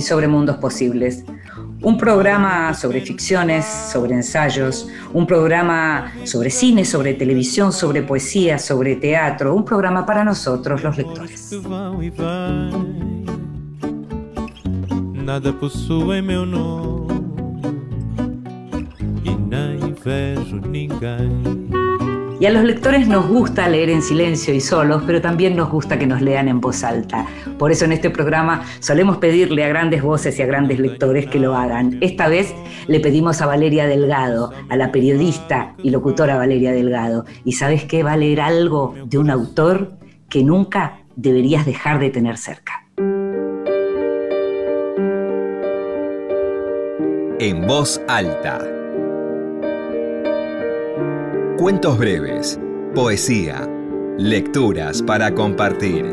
sobre mundos posibles. Un programa sobre ficciones, sobre ensayos, un programa sobre cine, sobre televisión, sobre poesía, sobre teatro, un programa para nosotros, los lectores. Nada. Y a los lectores nos gusta leer en silencio y solos, pero también nos gusta que nos lean en voz alta. Por eso en este programa solemos pedirle a grandes voces y a grandes lectores que lo hagan. Esta vez le pedimos a Valeria Delgado, a la periodista y locutora Valeria Delgado. ¿Y sabes qué? Va a leer algo de un autor que nunca deberías dejar de tener cerca. En voz alta Cuentos breves, poesía, lecturas para compartir.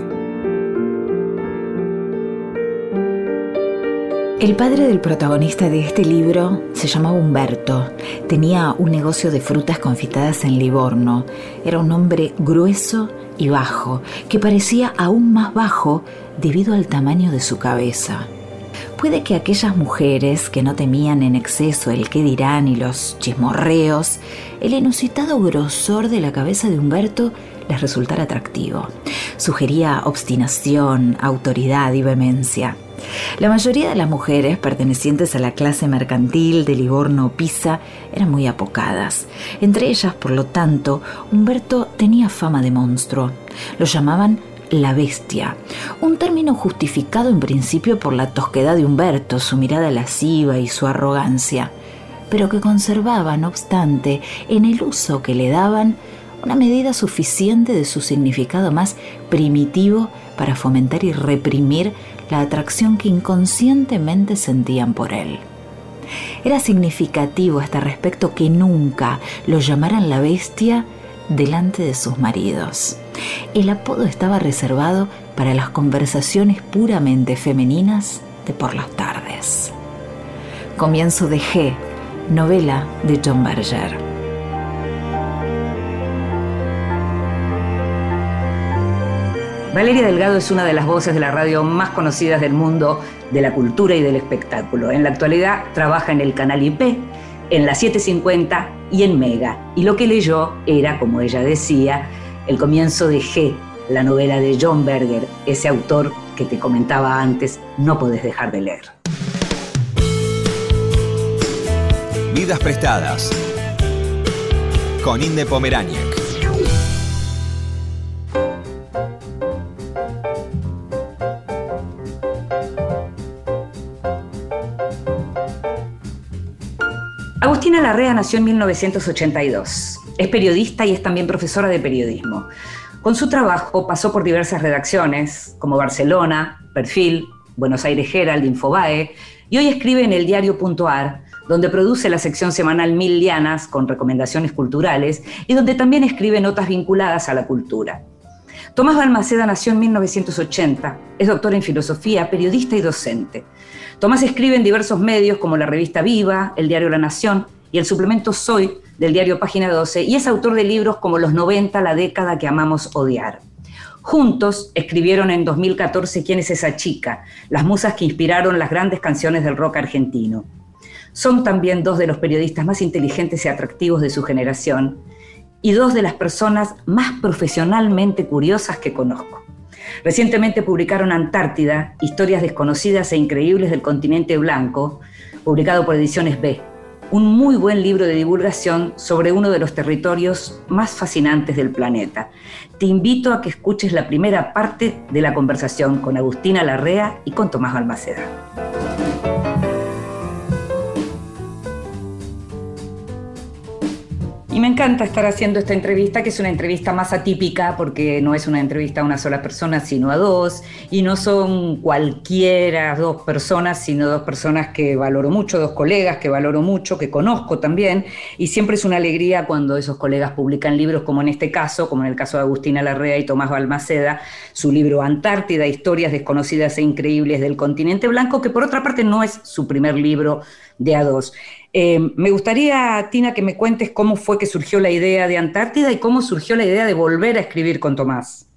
El padre del protagonista de este libro se llamaba Humberto. Tenía un negocio de frutas confitadas en Livorno. Era un hombre grueso y bajo, que parecía aún más bajo debido al tamaño de su cabeza. Puede que aquellas mujeres que no temían en exceso el qué dirán y los chismorreos, el inusitado grosor de la cabeza de Humberto les resultara atractivo. Sugería obstinación, autoridad y vehemencia. La mayoría de las mujeres pertenecientes a la clase mercantil de Livorno o Pisa eran muy apocadas. Entre ellas, por lo tanto, Humberto tenía fama de monstruo. Lo llamaban la bestia, un término justificado en principio por la tosquedad de Humberto, su mirada lasciva y su arrogancia, pero que conservaba, no obstante, en el uso que le daban, una medida suficiente de su significado más primitivo para fomentar y reprimir la atracción que inconscientemente sentían por él. Era significativo a este respecto que nunca lo llamaran la bestia delante de sus maridos. El apodo estaba reservado para las conversaciones puramente femeninas de por las tardes. Comienzo de G, novela de John Berger. Valeria Delgado es una de las voces de la radio más conocidas del mundo de la cultura y del espectáculo. En la actualidad trabaja en el canal IP, en la 750 y en Mega. Y lo que leyó era, como ella decía, el comienzo de G, la novela de John Berger, ese autor que te comentaba antes, no podés dejar de leer. Vidas prestadas con Inde Pomeráñez. Agustina Larrea nació en 1982. Es periodista y es también profesora de periodismo. Con su trabajo pasó por diversas redacciones, como Barcelona, Perfil, Buenos Aires Herald, Infobae, y hoy escribe en el diario.ar, donde produce la sección semanal Mil Lianas con recomendaciones culturales y donde también escribe notas vinculadas a la cultura. Tomás Balmaceda nació en 1980, es doctor en filosofía, periodista y docente. Tomás escribe en diversos medios como la revista Viva, el diario La Nación y el suplemento Soy, del diario Página 12 y es autor de libros como Los 90, la década que amamos odiar. Juntos escribieron en 2014 ¿Quién es esa chica? Las musas que inspiraron las grandes canciones del rock argentino. Son también dos de los periodistas más inteligentes y atractivos de su generación y dos de las personas más profesionalmente curiosas que conozco. Recientemente publicaron Antártida, historias desconocidas e increíbles del continente blanco, publicado por Ediciones B un muy buen libro de divulgación sobre uno de los territorios más fascinantes del planeta. Te invito a que escuches la primera parte de la conversación con Agustina Larrea y con Tomás Balmaceda. Y me encanta estar haciendo esta entrevista, que es una entrevista más atípica, porque no es una entrevista a una sola persona, sino a dos, y no son cualquiera dos personas, sino dos personas que valoro mucho, dos colegas que valoro mucho, que conozco también, y siempre es una alegría cuando esos colegas publican libros, como en este caso, como en el caso de Agustina Larrea y Tomás Balmaceda, su libro Antártida, historias desconocidas e increíbles del continente blanco, que por otra parte no es su primer libro de a dos. Eh, me gustaría, Tina, que me cuentes cómo fue que surgió la idea de Antártida y cómo surgió la idea de volver a escribir con Tomás.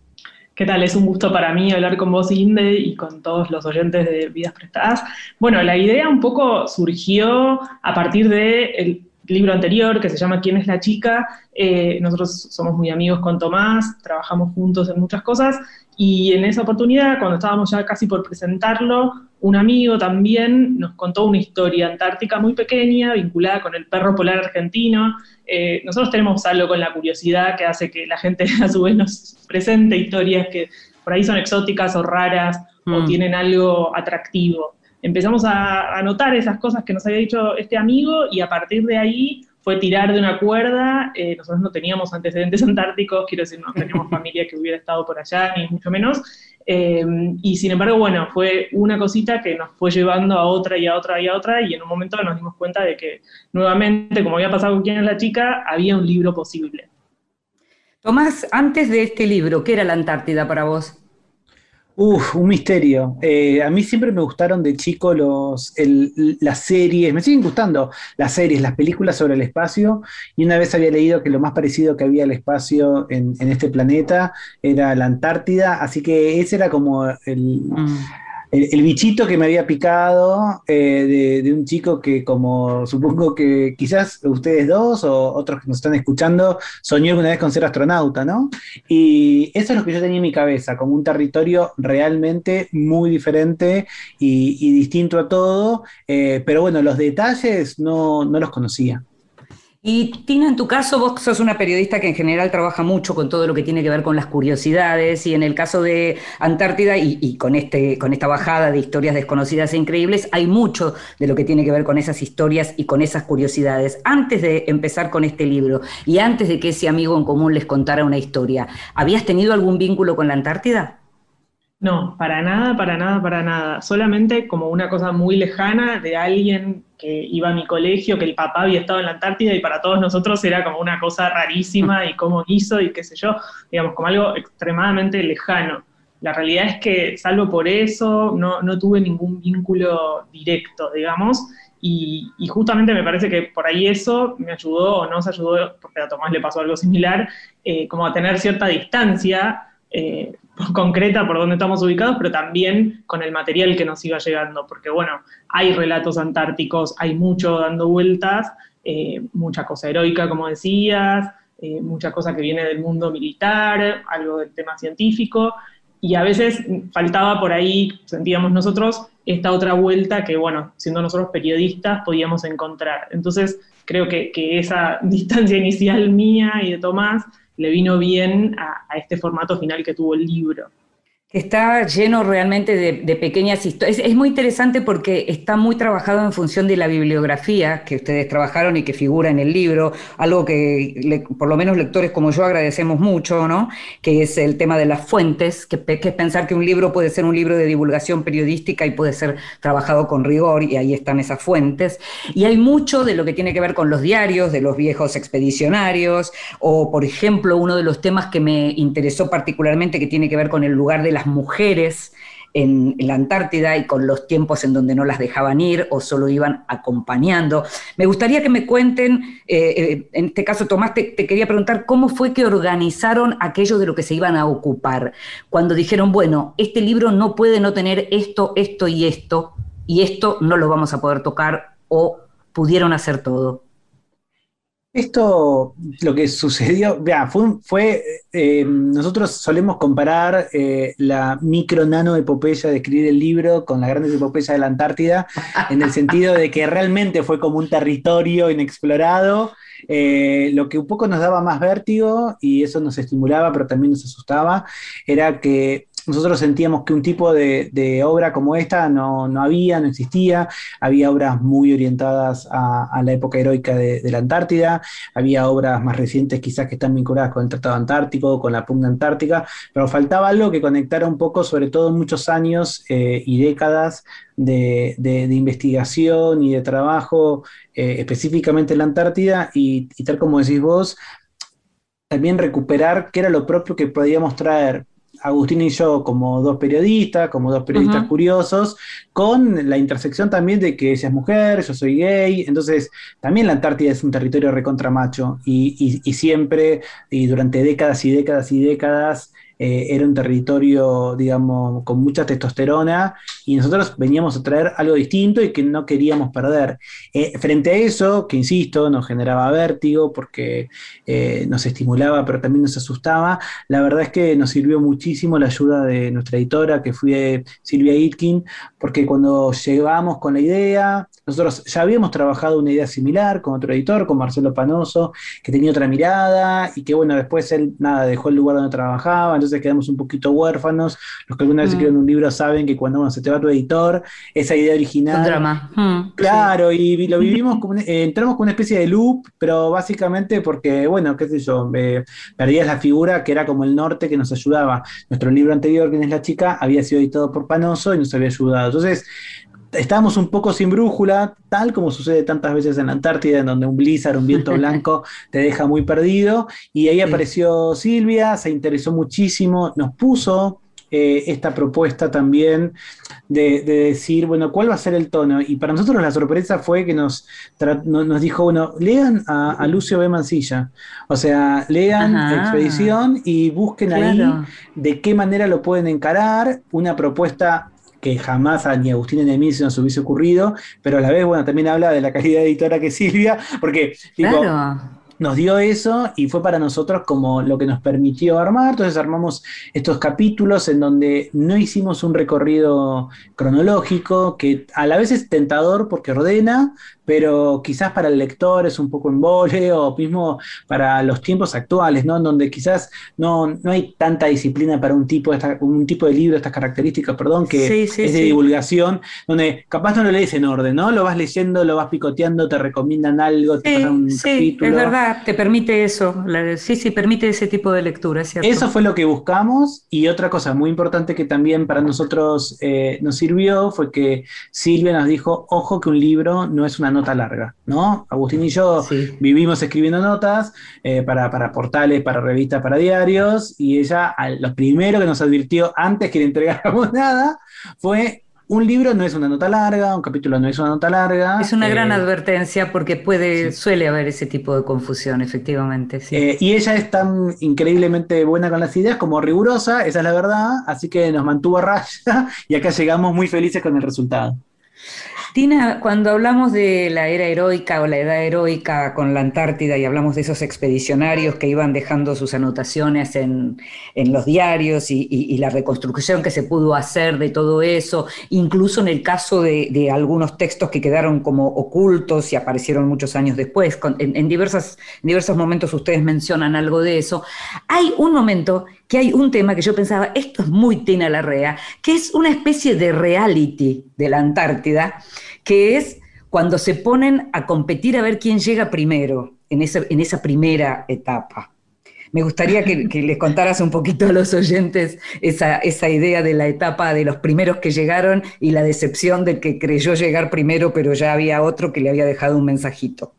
¿Qué tal? Es un gusto para mí hablar con vos, Inde, y con todos los oyentes de Vidas Prestadas. Bueno, la idea un poco surgió a partir del libro anterior que se llama ¿Quién es la chica? Eh, nosotros somos muy amigos con Tomás, trabajamos juntos en muchas cosas, y en esa oportunidad, cuando estábamos ya casi por presentarlo, un amigo también nos contó una historia antártica muy pequeña, vinculada con el perro polar argentino. Eh, nosotros tenemos algo con la curiosidad que hace que la gente a su vez nos presente historias que por ahí son exóticas o raras o mm. tienen algo atractivo. Empezamos a anotar esas cosas que nos había dicho este amigo y a partir de ahí fue tirar de una cuerda. Eh, nosotros no teníamos antecedentes antárticos, quiero decir, no teníamos familia que hubiera estado por allá, ni mucho menos. Eh, y sin embargo, bueno, fue una cosita que nos fue llevando a otra y a otra y a otra, y en un momento nos dimos cuenta de que nuevamente, como había pasado con quién es la chica, había un libro posible. Tomás, antes de este libro, ¿qué era la Antártida para vos? Uf, un misterio. Eh, a mí siempre me gustaron de chico los, las series, me siguen gustando las series, las películas sobre el espacio, y una vez había leído que lo más parecido que había al espacio en, este planeta era la Antártida, así que ese era como el... Mm el, bichito que me había picado eh, de, un chico que como supongo que quizás ustedes dos o otros que nos están escuchando soñó alguna vez con ser astronauta, ¿no? Y eso es lo que yo tenía en mi cabeza, como un territorio realmente muy diferente y, distinto a todo, eh, pero bueno, los detalles no, no los conocía. Y Tina, en tu caso, vos sos una periodista que en general trabaja mucho con todo lo que tiene que ver con las curiosidades, y en el caso de Antártida y, con, este, con esta bajada de historias desconocidas e increíbles, hay mucho de lo que tiene que ver con esas historias y con esas curiosidades. Antes de empezar con este libro y antes de que ese amigo en común les contara una historia, ¿habías tenido algún vínculo con la Antártida? No, para nada, para nada, para nada. Solamente como una cosa muy lejana de alguien que iba a mi colegio, que el papá había estado en la Antártida y para todos nosotros era como una cosa rarísima y cómo hizo y qué sé yo, digamos, como algo extremadamente lejano. La realidad es que, salvo por eso, no, no tuve ningún vínculo directo, digamos, y, justamente me parece que por ahí eso me ayudó o nos ayudó, porque a Tomás le pasó algo similar, eh, como a tener cierta distancia eh, concreta por dónde estamos ubicados, pero también con el material que nos iba llegando, porque bueno, hay relatos antárticos, hay mucho dando vueltas, eh, mucha cosa heroica, como decías, eh, mucha cosa que viene del mundo militar, algo del tema científico, y a veces faltaba por ahí, sentíamos nosotros, esta otra vuelta que, bueno, siendo nosotros periodistas, podíamos encontrar. Entonces, creo que, que esa distancia inicial mía y de Tomás le vino bien a, este formato final que tuvo el libro está lleno realmente de, pequeñas historias. Es, muy interesante porque está muy trabajado en función de la bibliografía que ustedes trabajaron y que figura en el libro, algo que por lo menos lectores como yo agradecemos mucho, ¿no? Que es el tema de las fuentes, que, que, es pensar que un libro puede ser un libro de divulgación periodística y puede ser trabajado con rigor y ahí están esas fuentes. Y hay mucho de lo que tiene que ver con los diarios de los viejos expedicionarios o, por ejemplo, uno de los temas que me interesó particularmente que tiene que ver con el lugar de las mujeres en, la Antártida y con los tiempos en donde no las dejaban ir o solo iban acompañando. Me gustaría que me cuenten, eh, eh, en este caso Tomás, te, quería preguntar cómo fue que organizaron aquello de lo que se iban a ocupar, cuando dijeron, bueno, este libro no puede no tener esto, esto y esto, y esto no lo vamos a poder tocar o pudieron hacer todo. Esto, lo que sucedió, vea, fue, eh, nosotros solemos comparar eh, la micro nano epopeya de escribir el libro con las grandes epopeyas de la Antártida, en el sentido de que realmente fue como un territorio inexplorado, eh, lo que un poco nos daba más vértigo y eso nos estimulaba, pero también nos asustaba, era que nosotros sentíamos que un tipo de, obra como esta no, había, no existía. Había obras muy orientadas a, la época heroica de, la Antártida, había obras más recientes quizás que están vinculadas con el Tratado Antártico, con la pugna antártica, pero faltaba algo que conectara un poco, sobre todo muchos años eh, y décadas de, investigación y de trabajo eh, específicamente en la Antártida y tal como decís vos, también recuperar qué era lo propio que podíamos traer Agustín y yo como dos periodistas, como dos periodistas curiosos, con la intersección también de que ella es mujer, yo soy gay, entonces también la Antártida es un territorio recontra macho y, y siempre, y durante décadas y décadas y décadas, eh, era un territorio, digamos, con mucha testosterona y nosotros veníamos a traer algo distinto y que no queríamos perder. Eh, frente a eso, que insisto, nos generaba vértigo porque eh, nos estimulaba, pero también nos asustaba, la verdad es que nos sirvió muchísimo la ayuda de nuestra editora, que fue Silvia Itkin, porque cuando llegamos con la idea, nosotros ya habíamos trabajado una idea similar con otro editor, con Marcelo Panoso, que tenía otra mirada y que bueno, después él nada, dejó el lugar donde trabajaba, entonces quedamos un poquito huérfanos. Los que alguna vez mm. escriben un libro saben que cuando uno se te va tu editor, esa idea original. Un drama. Mm, claro, y lo vivimos, como, eh, entramos con una especie de loop, pero básicamente porque, bueno, qué sé yo, perdías la figura que era como el norte que nos ayudaba. Nuestro libro anterior, ¿Quién es la chica? había sido editado por Panoso y nos había ayudado. Entonces, estábamos un poco sin brújula, tal como sucede tantas veces en la Antártida, en donde un blizzard, un viento blanco te deja muy perdido. Y ahí apareció Silvia, se interesó muchísimo, nos puso eh, esta propuesta también de, decir, bueno, ¿cuál va a ser el tono? Y para nosotros la sorpresa fue que nos, nos dijo, bueno, lean a, Lucio B. Mancilla, o sea, lean Expedición y busquen ahí de qué manera lo pueden encarar, una propuesta que jamás a ni Agustín ni a mí se nos hubiese ocurrido, pero a la vez, bueno, también habla de la calidad editora que Silvia, porque nos dio eso y fue para nosotros como lo que nos permitió armar. Entonces armamos estos capítulos en donde no hicimos un recorrido cronológico, que a la vez es tentador porque ordena, pero quizás para el lector es un poco embole o mismo para los tiempos actuales, ¿no? En donde quizás no, no hay tanta disciplina para un tipo de, un tipo de libro estas características, perdón, que es de divulgación, donde capaz no lo lees en orden, ¿no? Lo vas leyendo, lo vas picoteando, te recomiendan algo, te pasan un sí, Es verdad, te permite eso, sí, sí, permite ese tipo de lectura, ¿cierto? Eso fue lo que buscamos y otra cosa muy importante que también para nosotros eh, nos sirvió fue que Silvia nos dijo, ojo que un libro no es una nota larga, ¿no? Agustín y yo vivimos escribiendo notas eh, para, portales, para revistas, para diarios, y ella, lo primero que nos advirtió antes que le entregáramos nada fue un libro no es una nota larga, un capítulo no es una nota larga. Es una gran eh, advertencia porque puede, suele haber ese tipo de confusión, efectivamente. Eh, y ella es tan increíblemente buena con las ideas como rigurosa, esa es la verdad, así que nos mantuvo a raya y acá llegamos muy felices con el resultado. Tina, cuando hablamos de la era heroica o la edad heroica con la Antártida y hablamos de esos expedicionarios que iban dejando sus anotaciones en, los diarios y, la reconstrucción que se pudo hacer de todo eso, incluso en el caso de, algunos textos que quedaron como ocultos y aparecieron muchos años después, en, en diversos momentos ustedes mencionan algo de eso, hay un momento que hay un tema que yo pensaba, esto es muy Tina Larrea, que es una especie de reality de la Antártida, que es cuando se ponen a competir a ver quién llega primero en esa, en esa primera etapa. Me gustaría que, les contaras un poquito a los oyentes esa, esa, idea de la etapa de los primeros que llegaron y la decepción del que creyó llegar primero, pero ya había otro que le había dejado un mensajito.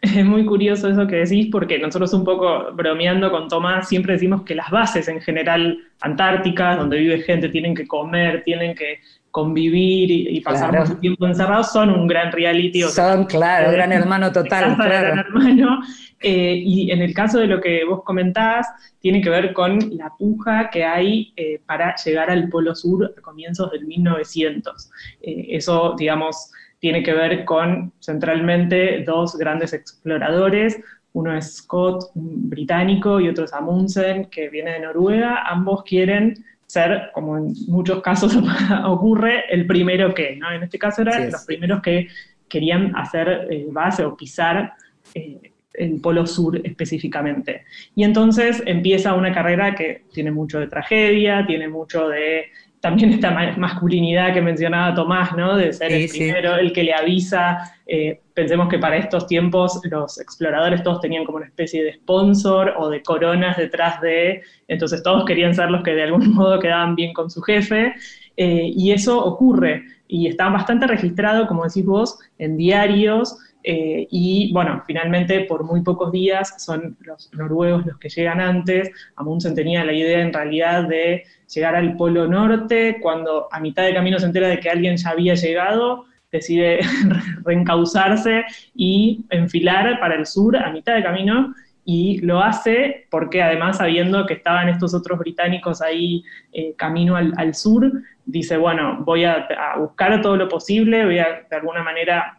Es muy curioso eso que decís, porque nosotros un poco bromeando con Tomás siempre decimos que las bases en general antárticas, donde vive gente, tienen que comer, tienen que convivir y, pasar mucho tiempo encerrados, son un gran reality. son, claro, gran hermano total. Gran hermano. Eh, y en el caso de lo que vos comentabas, tiene que ver con la puja que hay eh, para llegar al Polo Sur a comienzos del 1900. Eh, eso, digamos, tiene que ver con centralmente dos grandes exploradores, uno es Scott, un británico, y otro es Amundsen, que viene de Noruega, ambos quieren ser, como en muchos casos ocurre, el primero que, ¿no? En este caso eran los primeros que querían hacer eh, base o pisar eh, el Polo Sur específicamente. Y entonces empieza una carrera que tiene mucho de tragedia, tiene mucho de también esta masculinidad que mencionaba Tomás, ¿no? De ser el primero, el que le avisa. Eh, pensemos que para estos tiempos los exploradores todos tenían como una especie de sponsor o de coronas detrás de, entonces todos querían ser los que de algún modo quedaban bien con su jefe, eh, y eso ocurre, y está bastante registrado, como decís vos, en diarios, eh, y bueno, finalmente por muy pocos días son los noruegos los que llegan antes. Amundsen tenía la idea en realidad de llegar al Polo Norte, cuando a mitad de camino se entera de que alguien ya había llegado, decide reencauzarse y enfilar para el sur a mitad de camino. Y lo hace porque además sabiendo que estaban estos otros británicos ahí eh, camino al, sur, dice, bueno, voy a, a buscar todo lo posible, voy a de alguna manera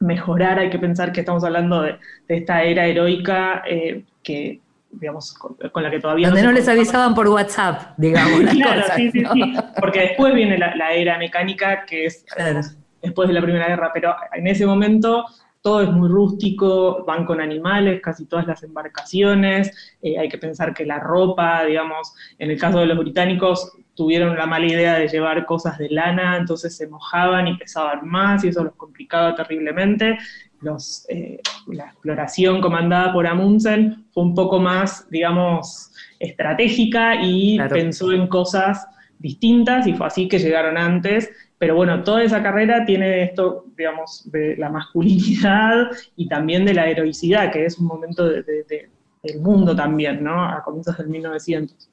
mejorar, hay que pensar que estamos hablando de, esta era heroica eh, que, digamos, con, la que todavía... Donde no, les avisaban por WhatsApp, digamos. claro, sí, sí, sí, porque después viene la, era mecánica, que es después de la Primera Guerra, pero en ese momento todo es muy rústico, van con animales, casi todas las embarcaciones, eh, hay que pensar que la ropa, digamos, en el caso de los británicos, tuvieron la mala idea de llevar cosas de lana, entonces se mojaban y pesaban más y eso los complicaba terriblemente. Los, eh, la exploración comandada por Amundsen fue un poco más, digamos, estratégica y pensó en cosas distintas y fue así que llegaron antes. Pero bueno, toda esa carrera tiene esto, digamos, de la masculinidad y también de la heroicidad, que es un momento del mundo también, ¿no? A comienzos del 1900.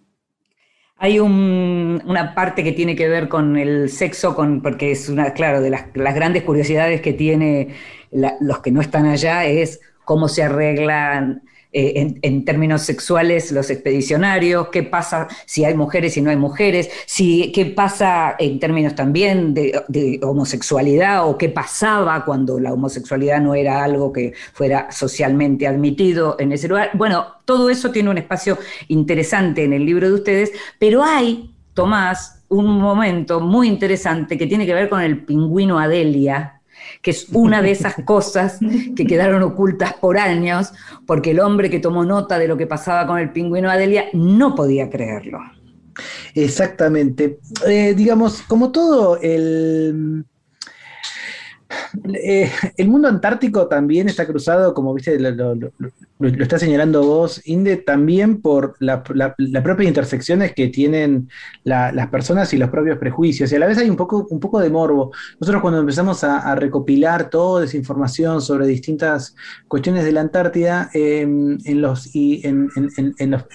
Hay una parte que tiene que ver con el sexo, con, porque es una, claro, de las, grandes curiosidades que tiene los que no están allá es cómo se arreglan eh, en, términos sexuales los expedicionarios, qué pasa si hay mujeres y no hay mujeres, si, qué pasa en términos también de, homosexualidad o qué pasaba cuando la homosexualidad no era algo que fuera socialmente admitido en ese lugar. Bueno, todo eso tiene un espacio interesante en el libro de ustedes, pero hay, Tomás, un momento muy interesante que tiene que ver con el pingüino Adelia, que es una de esas cosas que quedaron ocultas por años, porque el hombre que tomó nota de lo que pasaba con el pingüino Adelia no podía creerlo. Exactamente. Eh, digamos, como todo el eh, el mundo antártico también está cruzado, como viste, lo, está señalando vos, Inde, también por las propias intersecciones que tienen las personas y los propios prejuicios. Y a la vez hay un poco, un poco de morbo. Nosotros cuando empezamos a, recopilar toda esa información sobre distintas cuestiones de la Antártida, em, en, los, en,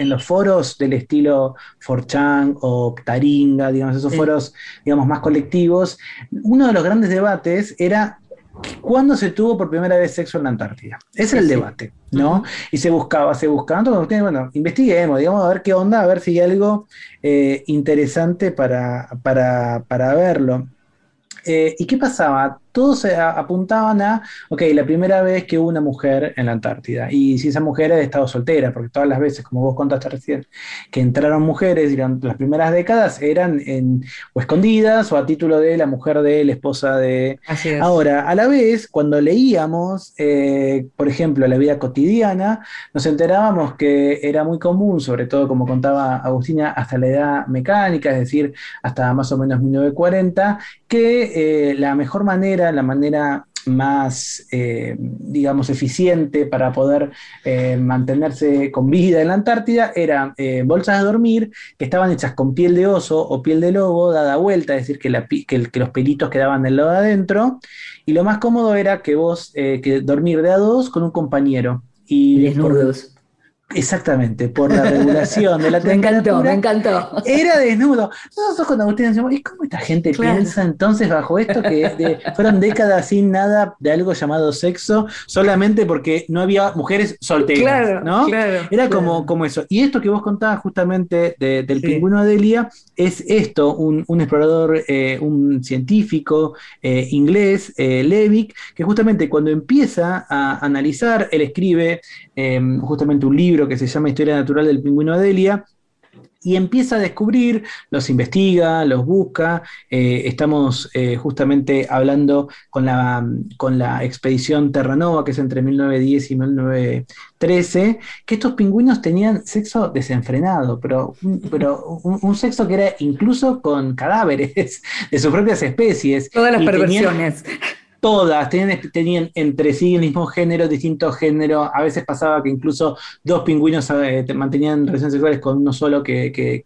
los, foros del estilo Forchan o Taringa, digamos, esos foros digamos, más colectivos, uno de los grandes debates era ¿Cuándo se tuvo por primera vez sexo en la Antártida? Ese es el debate, ¿no? Y se buscaba, se buscaba. Entonces, bueno, investiguemos, digamos, a ver qué onda, a ver si hay algo eh, interesante para, para, para verlo. Eh, ¿Y qué pasaba? Todos se apuntaban a, ok, la primera vez que hubo una mujer en la Antártida. Y si esa mujer era de estado soltera, porque todas las veces, como vos contaste recién, que entraron mujeres durante las primeras décadas eran en, o escondidas o a título de la mujer de la esposa de... Ahora, a la vez, cuando leíamos, eh, por ejemplo, la vida cotidiana, nos enterábamos que era muy común, sobre todo como contaba Agustina, hasta la edad mecánica, es decir, hasta más o menos 1940, que eh, la mejor manera, la manera más, eh, digamos, eficiente para poder eh, mantenerse con vida en la Antártida era bolsas de dormir que estaban hechas con piel de oso o piel de lobo dada vuelta, es decir, que, que, los pelitos quedaban del lado de adentro. Y lo más cómodo era que vos, que dormir de a dos con un compañero. Y desnudos. Exactamente, por la regulación de la temperatura. Me encantó, me encantó. Era desnudo. Nosotros con Agustín decimos, ¿y cómo esta gente piensa entonces bajo esto que fueron décadas sin nada de algo llamado sexo, solamente porque no había mujeres solteras? Claro, ¿no? Claro, Era Como, como eso. Y esto que vos contabas justamente del pingüino Adelia es esto, un, explorador, eh, un científico eh, inglés, eh, Levick, que justamente cuando empieza a analizar, él escribe justamente un libro que se llama Historia Natural del Pingüino Adelia, y empieza a descubrir, los investiga, los busca. Eh, estamos eh, justamente hablando con la, con la expedición Terranova, que es entre 1910 y 1913, que estos pingüinos tenían sexo desenfrenado, pero, pero un, sexo que era incluso con cadáveres de sus propias especies. Todas las perversiones todas tenían, tenían, entre sí el mismo género, distintos géneros. A veces pasaba que incluso dos pingüinos eh, mantenían relaciones sexuales con uno solo que,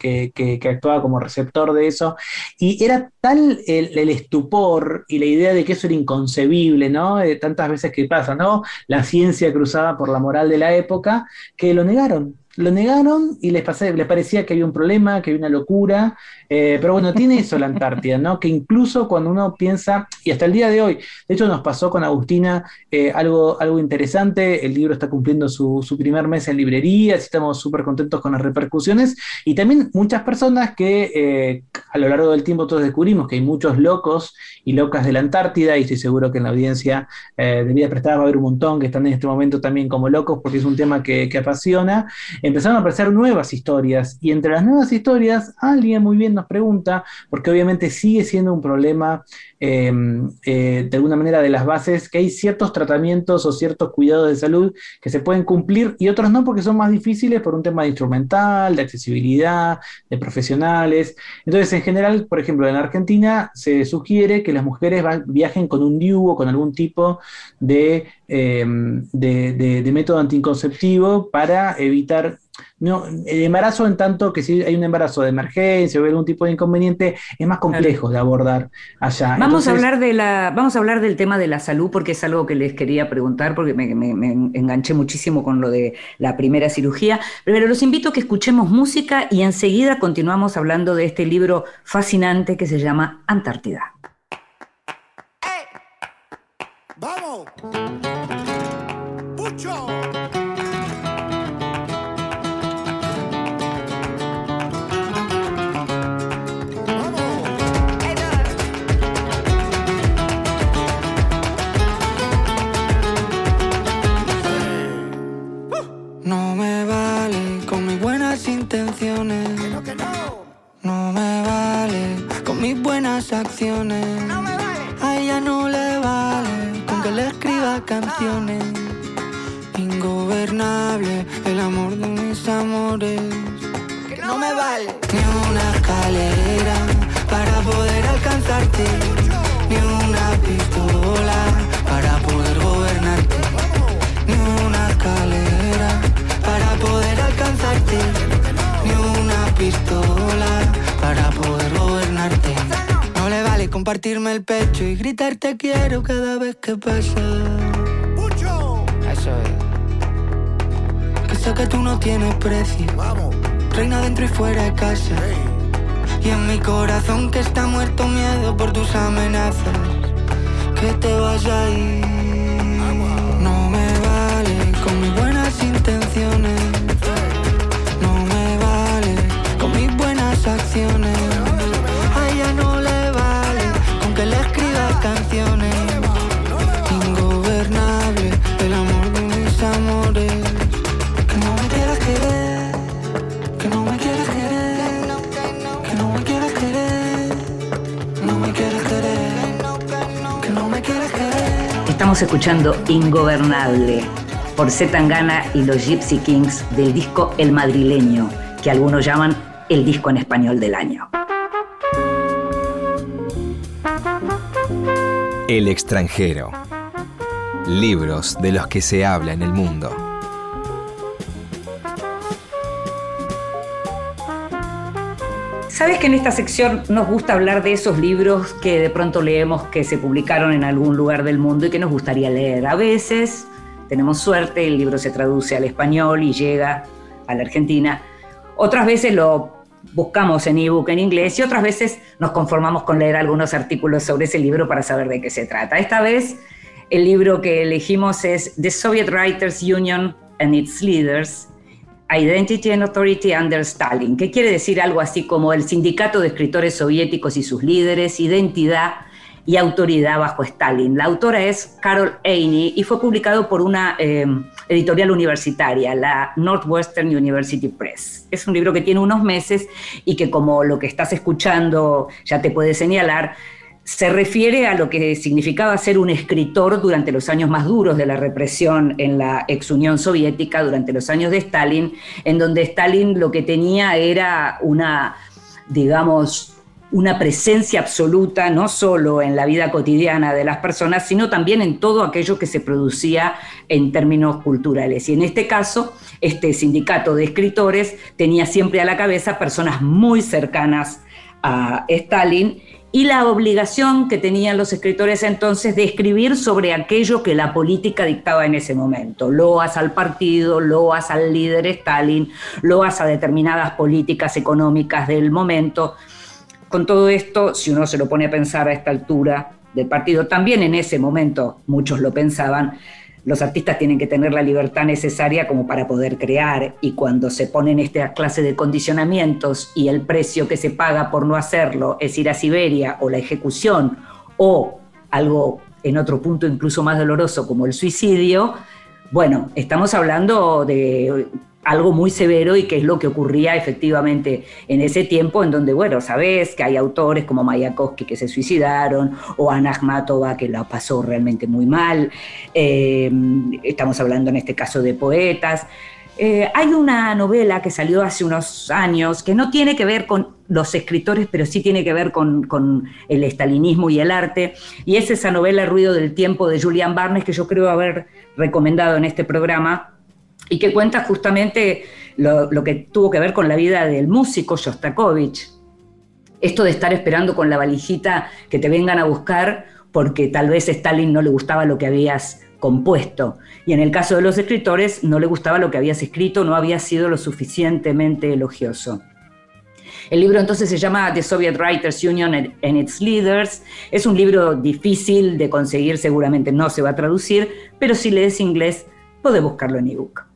actuaba como receptor de eso. Y era tal el, estupor y la idea de que eso era inconcebible, ¿no? Eh, tantas veces que pasa, ¿no? La ciencia cruzada por la moral de la época, que lo negaron lo negaron y les parecía que había un problema, que había una locura, eh, pero bueno, tiene eso la Antártida, ¿no? Que incluso cuando uno piensa, y hasta el día de hoy, de hecho nos pasó con Agustina eh, algo, algo interesante, el libro está cumpliendo su, primer mes en librerías, estamos súper contentos con las repercusiones, y también muchas personas que eh, a lo largo del tiempo todos descubrimos que hay muchos locos y locas de la Antártida, y estoy seguro que en la audiencia de vida prestada va a haber un montón que están en este momento también como locos, porque es un tema que, que apasiona, empezaron a aparecer nuevas historias, y entre las nuevas historias, alguien muy bien nos pregunta, porque obviamente sigue siendo un problema em, eh, de alguna manera de las bases, que hay ciertos tratamientos o ciertos cuidados de salud que se pueden cumplir y otros no porque son más difíciles por un tema de instrumental, de accesibilidad, de profesionales. Entonces, en general, por ejemplo, en Argentina se sugiere que las mujeres viajen con un DIU o con algún tipo de, em, de método anticonceptivo para evitar no, el embarazo, en tanto que si hay un embarazo de emergencia o algún tipo de inconveniente, es más complejo de abordar allá. Vamos, a hablar de la, vamos a hablar del tema de la salud, porque es algo que les quería preguntar, porque me, enganché muchísimo con lo de la primera cirugía. Pero los invito a que escuchemos música y enseguida continuamos hablando de este libro fascinante que se llama Antártida. No vale ni una escalera para poder alcanzarte. Ni una pistola para poder gobernarte. Ni una escalera para poder alcanzarte. Ni una pistola para poder gobernarte compartirme el pecho y gritar te quiero cada vez que pasa. Eso es. Que sé que tú no tienes precio. Vamos. Reina dentro y fuera de casa. Y en mi corazón que está muerto miedo por tus amenazas. Que te vas a ir. No me vale con mis buenas intenciones. No me vale con mis buenas acciones. Estamos escuchando Ingobernable por Zetangana y los Gypsy Kings del disco El Madrileño, que algunos llaman el disco en español del año. El extranjero. Libros de los que se habla en el mundo. Sabes que en esta sección nos gusta hablar de esos libros que de pronto leemos que se publicaron en algún lugar del mundo y que nos gustaría leer. A veces tenemos suerte, el libro se traduce al español y llega a la Argentina. Otras veces lo buscamos en ebook en inglés y otras veces nos conformamos con leer algunos artículos sobre ese libro para saber de qué se trata. Esta vez el libro que elegimos es The Soviet Writers Union and its Leaders, Identity and Authority Under Stalin, que quiere decir algo así como el Sindicato de Escritores Soviéticos y sus líderes, identidad y autoridad bajo Stalin. La autora es Carol Ainey y fue publicado por una eh, editorial universitaria, la Northwestern University Press. Es un libro que tiene unos meses y que como lo que estás escuchando ya te puede señalar, se refiere a lo que significaba ser un escritor durante los años más duros de la represión en la ex Unión Soviética, durante los años de Stalin, en donde Stalin lo que tenía era una, digamos, una presencia absoluta, no solo en la vida cotidiana de las personas, sino también en todo aquello que se producía en términos culturales. Y en este caso, este sindicato de escritores tenía siempre a la cabeza personas muy cercanas a Stalin y la obligación que tenían los escritores entonces de escribir sobre aquello que la política dictaba en ese momento. Loas al partido, loas al líder Stalin, loas a determinadas políticas económicas del momento. Con todo esto, si uno se lo pone a pensar a esta altura del partido, también en ese momento muchos lo pensaban, los artistas tienen que tener la libertad necesaria como para poder crear y cuando se ponen esta clase de condicionamientos y el precio que se paga por no hacerlo es ir a Siberia o la ejecución o algo en otro punto incluso más doloroso como el suicidio, bueno, estamos hablando de algo muy severo y que es lo que ocurría efectivamente en ese tiempo, en donde, bueno, sabes que hay autores como Mayakovsky que se suicidaron, o Ana Akhmatova que la pasó realmente muy mal, eh, estamos hablando en este caso de poetas. Eh, hay una novela que salió hace unos años que no tiene que ver con los escritores, pero sí tiene que ver con, con, el estalinismo y el arte, y es esa novela Ruido del Tiempo de Julian Barnes que yo creo haber recomendado en este programa, y que cuenta justamente lo, que tuvo que ver con la vida del músico Shostakovich. Esto de estar esperando con la valijita que te vengan a buscar porque tal vez a Stalin no le gustaba lo que habías compuesto. Y en el caso de los escritores, no le gustaba lo que habías escrito, no había sido lo suficientemente elogioso. El libro entonces se llama The Soviet Writers Union and Its Leaders. Es un libro difícil de conseguir, seguramente no se va a traducir, pero si lees inglés, podés buscarlo en ebook.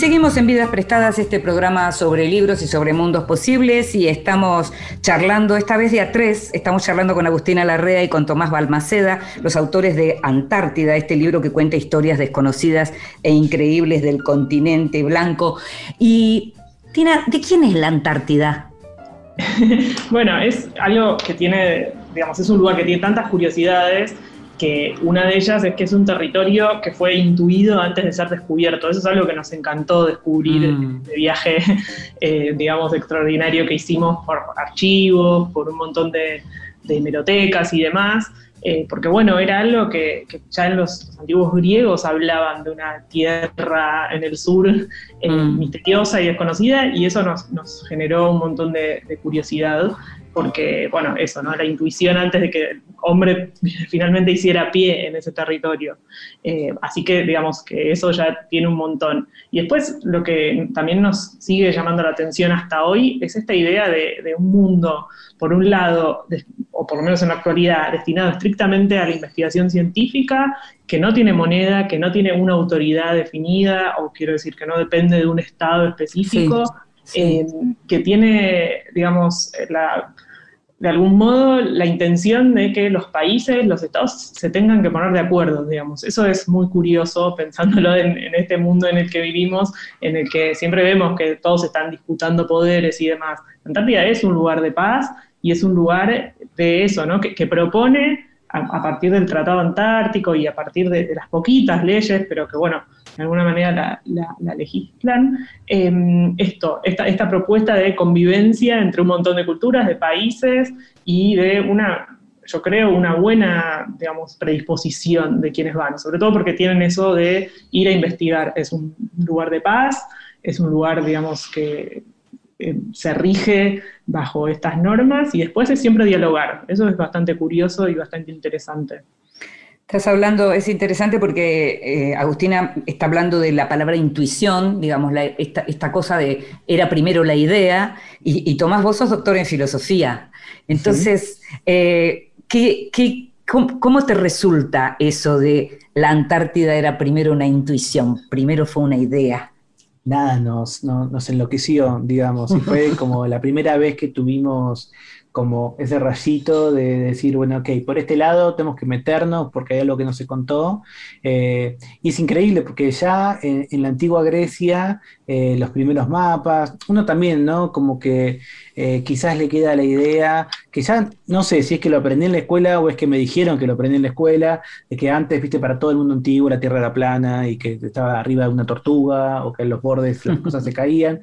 Seguimos en Vidas Prestadas, este programa sobre libros y sobre mundos posibles, y estamos charlando, esta vez de a tres, estamos charlando con Agustina Larrea y con Tomás Balmaceda, los autores de Antártida, este libro que cuenta historias desconocidas e increíbles del continente blanco. Y, Tina, ¿de quién es la Antártida? bueno, es algo que tiene, digamos, es un lugar que tiene tantas curiosidades que una de ellas es que es un territorio que fue intuido antes de ser descubierto. Eso es algo que nos encantó descubrir mm. en este viaje, eh, digamos, extraordinario que hicimos por archivos, por un montón de, hemerotecas y demás. Eh, porque bueno, era algo que, ya en los, antiguos griegos hablaban de una tierra en el sur eh, mm. misteriosa y desconocida, y eso nos, generó un montón de, de curiosidad porque, bueno, eso, ¿no? La intuición antes de que el hombre finalmente hiciera pie en ese territorio. Eh, así que, digamos, que eso ya tiene un montón. Y después, lo que también nos sigue llamando la atención hasta hoy es esta idea de, un mundo, por un lado, o por lo menos en la actualidad, destinado estrictamente a la investigación científica, que no tiene moneda, que no tiene una autoridad definida, o quiero decir, que no depende de un Estado específico. Eh, que tiene, digamos, la, de algún modo la intención de que los países, los estados se tengan que poner de acuerdo, digamos. Eso es muy curioso pensándolo en, este mundo en el que vivimos, en el que siempre vemos que todos están disputando poderes y demás. Antártida es un lugar de paz y es un lugar de eso, ¿no? que propone a, partir del Tratado Antártico y a partir de, las poquitas leyes, pero que bueno, de alguna manera la, legislan, em, esto, esta, esta propuesta de convivencia entre un montón de culturas, de países y de una, yo creo, una buena, digamos, predisposición de quienes van, sobre todo porque tienen eso de ir a investigar. Es un lugar de paz, es un lugar, digamos, que eh, se rige bajo estas normas y después es siempre dialogar. Eso es bastante curioso y bastante interesante. Estás hablando, es interesante porque eh, Agustina está hablando de la palabra intuición, digamos, esta, cosa de era primero la idea, y, Tomás, vos sos doctor en filosofía. Entonces, eh, cómo, te resulta eso de la Antártida era primero una intuición, primero fue una idea? Nada, nos, nos enloqueció, digamos, y fue como la primera vez que tuvimos como ese rayito de decir, bueno, ok, por este lado tenemos que meternos porque hay algo que no se contó. Eh, y es increíble porque ya en, la antigua Grecia, eh, los primeros mapas, uno también, ¿no? Como que eh, quizás le queda la idea, que ya no sé si es que lo aprendí en la escuela o es que me dijeron que lo aprendí en la escuela, de que antes, viste, para todo el mundo antiguo la Tierra era plana y que estaba arriba de una tortuga o que en los bordes las cosas se caían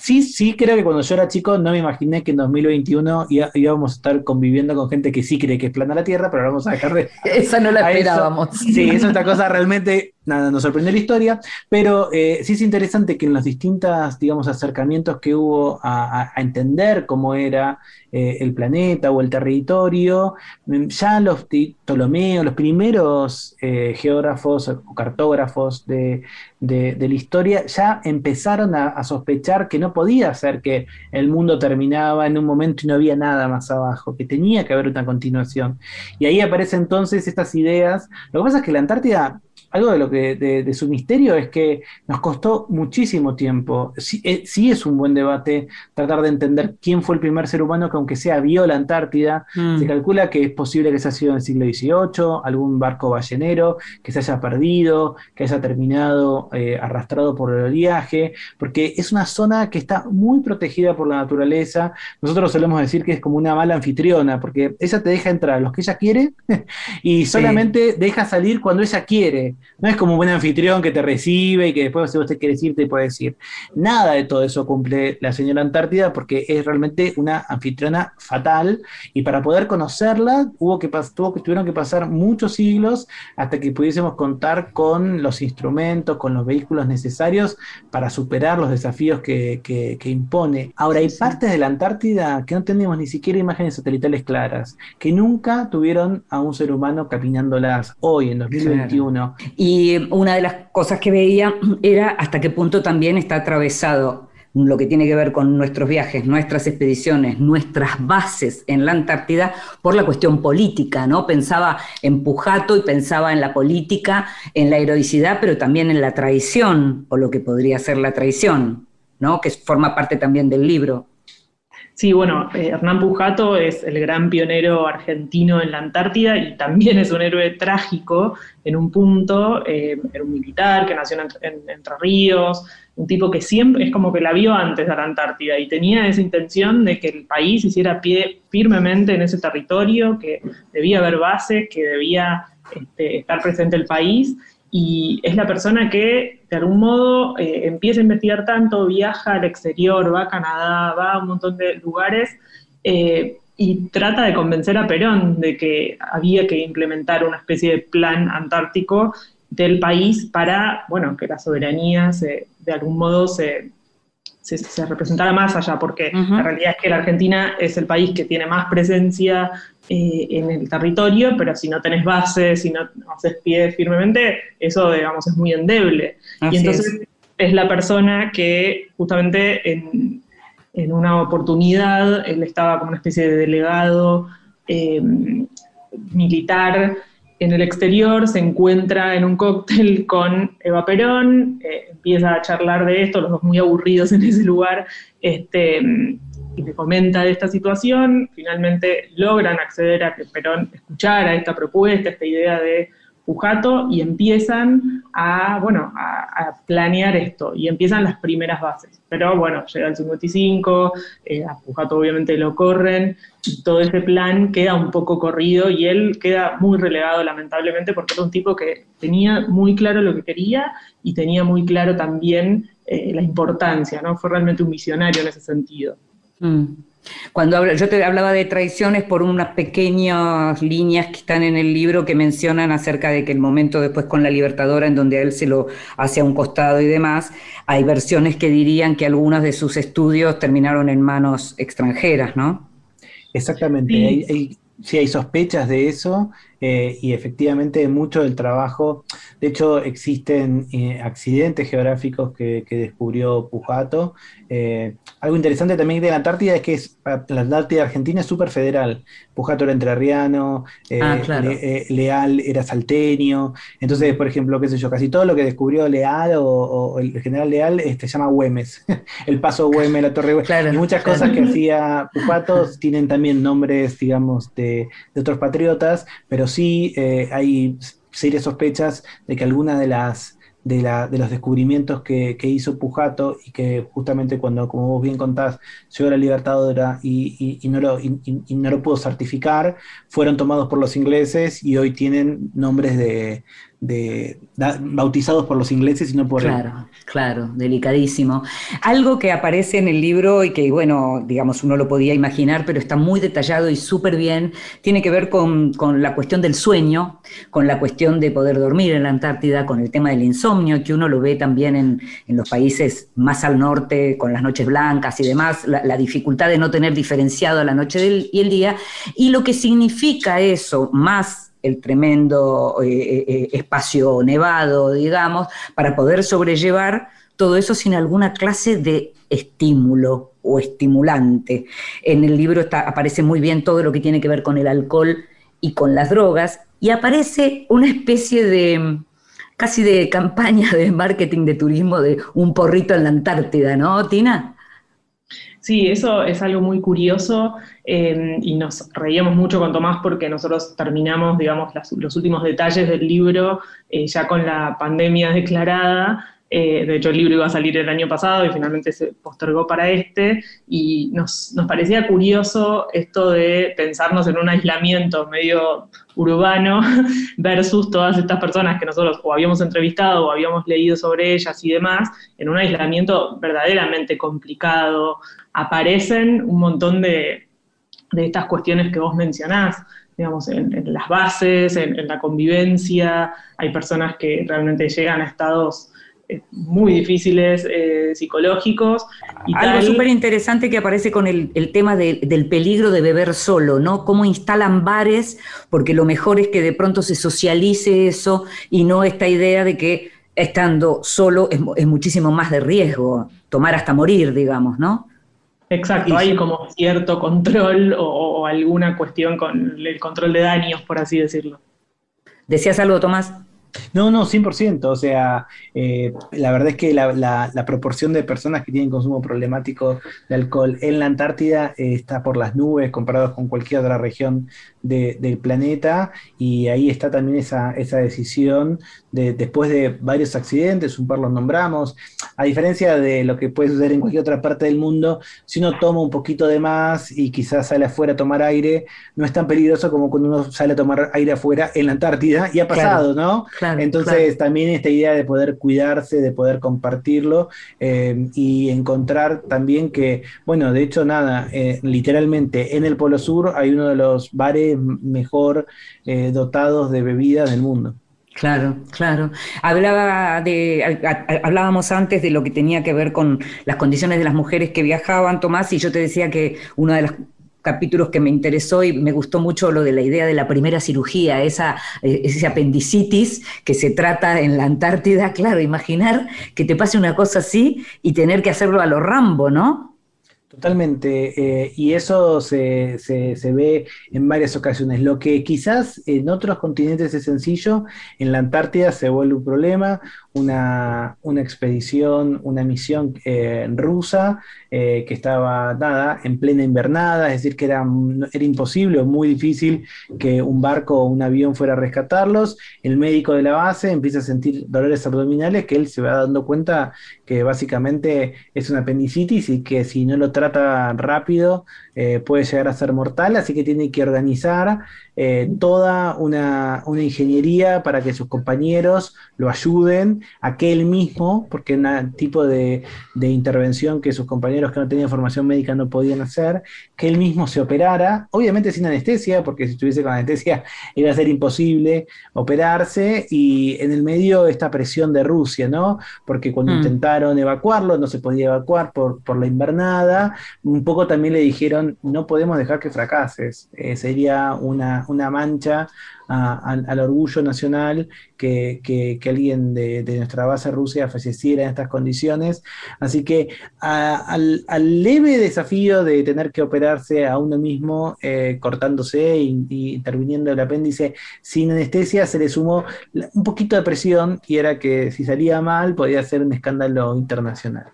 sí, sí, creo que cuando yo era chico no me imaginé que en 2021 íbamos a estar conviviendo con gente que sí cree que es plana la Tierra, pero vamos a dejar de. Esa no la esperábamos. Sí, es otra cosa realmente nada, nos sorprendió la historia, pero eh, sí es interesante que en los distintos, digamos, acercamientos que hubo a, entender cómo era eh, el planeta o el territorio, mm, ya los Ptolomeos, los primeros eh, geógrafos o cartógrafos de, la historia, ya empezaron a, sospechar que no podía ser que el mundo terminaba en un momento y no había nada más abajo, que tenía que haber una continuación. Y ahí aparecen entonces estas ideas. Lo que pasa es que la Antártida algo de lo que de, su misterio es que nos costó muchísimo tiempo. Eh, sí, es un buen debate tratar de entender quién fue el primer ser humano que aunque sea vio la Antártida. Mm. Se calcula que es posible que se haya sido en el siglo XVIII, algún barco ballenero que se haya perdido, que haya terminado eh, arrastrado por el oleaje, porque es una zona que está muy protegida por la naturaleza. Nosotros solemos decir que es como una mala anfitriona, porque ella te deja entrar a los que ella quiere y solamente deja salir cuando ella quiere. No es como un buen anfitrión que te recibe y que después si usted quiere ir te puede decir. Nada de todo eso cumple la señora Antártida porque es realmente una anfitriona fatal y para poder conocerla hubo que, tuvo que tuvieron que pasar muchos siglos hasta que pudiésemos contar con los instrumentos, con los vehículos necesarios para superar los desafíos que, impone. Ahora, hay partes de la Antártida que no tenemos ni siquiera imágenes satelitales claras, que nunca tuvieron a un ser humano caminándolas hoy, en 2021. Y una de las cosas que veía era hasta qué punto también está atravesado lo que tiene que ver con nuestros viajes, nuestras expediciones, nuestras bases en la Antártida por la cuestión política, ¿no? Pensaba en Pujato y pensaba en la política, en la heroicidad, pero también en la traición, o lo que podría ser la traición, ¿no? Que forma parte también del libro. Sí, bueno, eh, Hernán Pujato es el gran pionero argentino en la Antártida y también es un héroe trágico en un punto. Eh, era un militar que nació en, Entre Ríos, un tipo que siempre es como que la vio antes de la Antártida y tenía esa intención de que el país hiciera pie firmemente en ese territorio, que debía haber bases, que debía este, estar presente el país y es la persona que de algún modo eh, empieza a investigar tanto, viaja al exterior, va a Canadá, va a un montón de lugares eh, y trata de convencer a Perón de que había que implementar una especie de plan antártico del país para, bueno, que la soberanía se, de algún modo se, se, representara más allá, porque la realidad es que la Argentina es el país que tiene más presencia eh, en el territorio, pero si no tenés bases, si no, haces pie firmemente, eso, digamos, es muy endeble. y entonces es. la persona que justamente en, una oportunidad, él estaba como una especie de delegado eh, militar, en el exterior, se encuentra en un cóctel con Eva Perón, eh, empieza a charlar de esto, los dos muy aburridos en ese lugar, este, y le comenta de esta situación, finalmente logran acceder a que Perón escuchara esta propuesta, esta idea de Y empiezan a, bueno, a, planear esto y empiezan las primeras bases. Pero bueno, llega el 55, eh, a Pujato obviamente lo corren y todo ese plan queda un poco corrido y él queda muy relegado lamentablemente porque era un tipo que tenía muy claro lo que quería y tenía muy claro también eh, la importancia, ¿no? Fue realmente un visionario en ese sentido. Mm. Cuando yo te hablaba de traiciones por unas pequeñas líneas que están en el libro que mencionan acerca de que el momento después con la Libertadora, en donde él se lo hace a un costado y demás, hay versiones que dirían que algunos de sus estudios terminaron en manos extranjeras, ¿no? Exactamente. sí hay sospechas de eso eh, y efectivamente mucho del trabajo, de hecho existen eh, accidentes geográficos que, descubrió Pujato. Eh, algo interesante también de la Antártida es que es, la Antártida Argentina es súper federal. Pujato era entrerriano, ah, Leal era salteño. Entonces, por ejemplo, qué sé yo, casi todo lo que descubrió Leal o, el general Leal este, se llama Güemes. el paso Güemes, la Torre Güemes. y muchas cosas que hacía Pujato tienen también nombres, digamos, de, de otros patriotas, pero sí eh, hay serias sospechas de que alguna de las de, la, de los descubrimientos que, hizo Pujato y que justamente cuando, como vos bien contás, llegó a la Libertadora y, y, no lo, y, no lo pudo certificar, fueron tomados por los ingleses y hoy tienen nombres de, de, bautizados por los ingleses y no por Claro, claro, delicadísimo. Algo que aparece en el libro y que, bueno, digamos, uno lo podía imaginar, pero está muy detallado y súper bien, tiene que ver con, la cuestión del sueño, con la cuestión de poder dormir en la Antártida, con el tema del insomnio, que uno lo ve también en, los países más al norte, con las noches blancas y demás, la, dificultad de no tener diferenciado la noche y el día, y lo que significa eso, más el tremendo eh, eh, eh, espacio nevado, digamos, para poder sobrellevar todo eso sin alguna clase de estímulo o estimulante. En el libro está, aparece muy bien todo lo que tiene que ver con el alcohol y con las drogas, y aparece una especie de casi de campaña de marketing de turismo de un porrito en la Antártida, ¿no, Tina? Sí, eso es algo muy curioso eh, y nos reíamos mucho con Tomás porque nosotros terminamos, digamos, los últimos detalles del libro eh, ya con la pandemia declarada. Eh, de hecho, el libro iba a salir el año pasado y finalmente se postergó para este. Y nos, nos parecía curioso esto de pensarnos en un aislamiento medio urbano versus todas estas personas que nosotros o habíamos entrevistado o habíamos leído sobre ellas y demás, en un aislamiento verdaderamente complicado, aparecen un montón de, estas cuestiones que vos mencionás, digamos, en, las bases, en, la convivencia, hay personas que realmente llegan a estados muy difíciles eh, psicológicos. Y Algo súper interesante que aparece con el, tema del peligro de beber solo, ¿no? Cómo instalan bares, porque lo mejor es que de pronto se socialice eso y no esta idea de que estando solo es, es muchísimo más de riesgo, tomar hasta morir, digamos, ¿no? Exacto, hay como cierto control o, alguna cuestión con el control de daños, por así decirlo. ¿Decías algo, Tomás? No, no, 100%. O sea, eh, la verdad es que la, proporción de personas que tienen consumo problemático de alcohol en la Antártida eh, está por las nubes comparado con cualquier otra región del planeta. Y ahí está también esa, esa decisión de, después de varios accidentes, un par los nombramos, a diferencia de lo que puede suceder en cualquier otra parte del mundo, si uno toma un poquito de más y quizás sale afuera a tomar aire, no es tan peligroso como cuando uno sale a tomar aire afuera en la Antártida, y ha pasado, ¿no? Entonces también esta idea de poder cuidarse, de poder compartirlo eh, y encontrar también que, bueno, de hecho nada, eh, literalmente en el Polo Sur hay uno de los bares mejor eh, dotados de bebidas del mundo. Claro, claro. Hablaba de, hablábamos antes de lo que tenía que ver con las condiciones de las mujeres que viajaban, Tomás, y yo te decía que uno de los capítulos que me interesó y me gustó mucho lo de la idea de la primera cirugía, esa, eh, ese apendicitis que se trata en la Antártida. Claro, imaginar que te pase una cosa así y tener que hacerlo a lo Rambo, ¿no? Totalmente, eh, y eso se, ve en varias ocasiones. Lo que quizás en otros continentes es sencillo, en la Antártida se vuelve un problema, una, expedición, una misión eh, rusa eh, que estaba nada en plena invernada, es decir, que era, era imposible o muy difícil que un barco o un avión fuera a rescatarlos. El médico de la base empieza a sentir dolores abdominales que él se va dando cuenta que básicamente es una apendicitis y que si no lo trata rápido eh, puede llegar a ser mortal, así que tiene que organizar toda una, una, ingeniería para que sus compañeros lo ayuden a él mismo, porque un tipo de, de intervención que sus compañeros que no tenían formación médica no podían hacer, que él mismo se operara, obviamente sin anestesia, porque si estuviese con anestesia iba a ser imposible operarse, y en el medio esta presión de Rusia, ¿no? Porque cuando Mm. intentaron evacuarlo, no se podía evacuar por, por la invernada, un poco también le dijeron, no podemos dejar que fracases, Eh, sería una, una mancha a- al, orgullo nacional que, que- que alguien de, de nuestra base Rusia falleciera en estas condiciones. Así que al, al leve desafío de tener que operarse a uno mismo eh, cortándose y, interviniendo el apéndice sin anestesia, se le sumó un poquito de presión y era que si salía mal podía ser un escándalo internacional.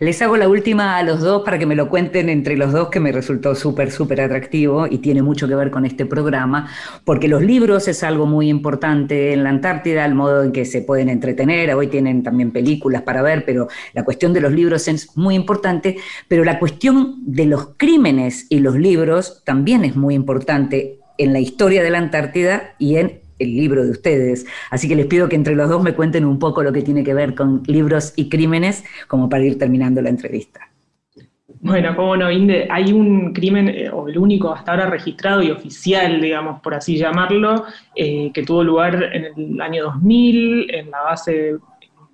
Les hago la última a los dos para que me lo cuenten entre los dos, que me resultó súper, súper atractivo y tiene mucho que ver con este programa, porque los libros es algo muy importante en la Antártida, el modo en que se pueden entretener, hoy tienen también películas para ver, pero la cuestión de los libros es muy importante, pero la cuestión de los crímenes y los libros también es muy importante en la historia de la Antártida y en el libro de ustedes. Así que les pido que entre los dos me cuenten un poco lo que tiene que ver con libros y crímenes, como para ir terminando la entrevista. Bueno, cómo no, Inde, hay un crimen, eh, o el único hasta ahora registrado y oficial, digamos, por así llamarlo, eh, que tuvo lugar en el año 2000 en la base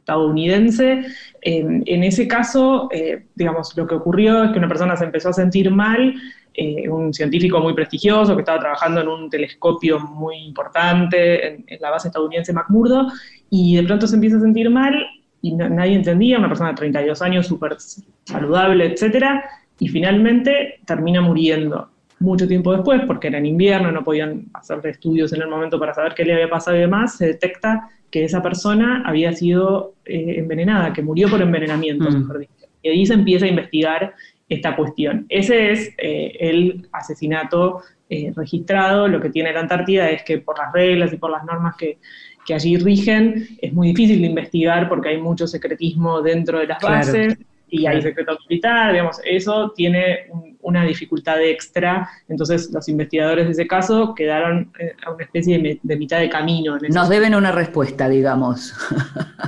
estadounidense. En, en ese caso, eh, digamos, lo que ocurrió es que una persona se empezó a sentir mal, eh, un científico muy prestigioso que estaba trabajando en un telescopio muy importante en, la base estadounidense McMurdo, y de pronto se empieza a sentir mal y nadie entendía, una persona de 32 años, súper saludable, etcétera, y finalmente termina muriendo. Mucho tiempo después, porque era en invierno, no podían hacer estudios en el momento para saber qué le había pasado y demás, se detecta que esa persona había sido eh, envenenada, que murió por envenenamiento, Mm. mejor dicho. Y ahí se empieza a investigar esta cuestión. Ese es eh, el asesinato eh, registrado. Lo que tiene la Antártida es que por las reglas y por las normas que, que allí rigen, es muy difícil de investigar porque hay mucho secretismo dentro de las Claro, bases y hay secreto militar, digamos, eso tiene un- una dificultad extra, entonces los investigadores de ese caso quedaron eh, a una especie de, mitad de camino. En Nos deben una respuesta, digamos.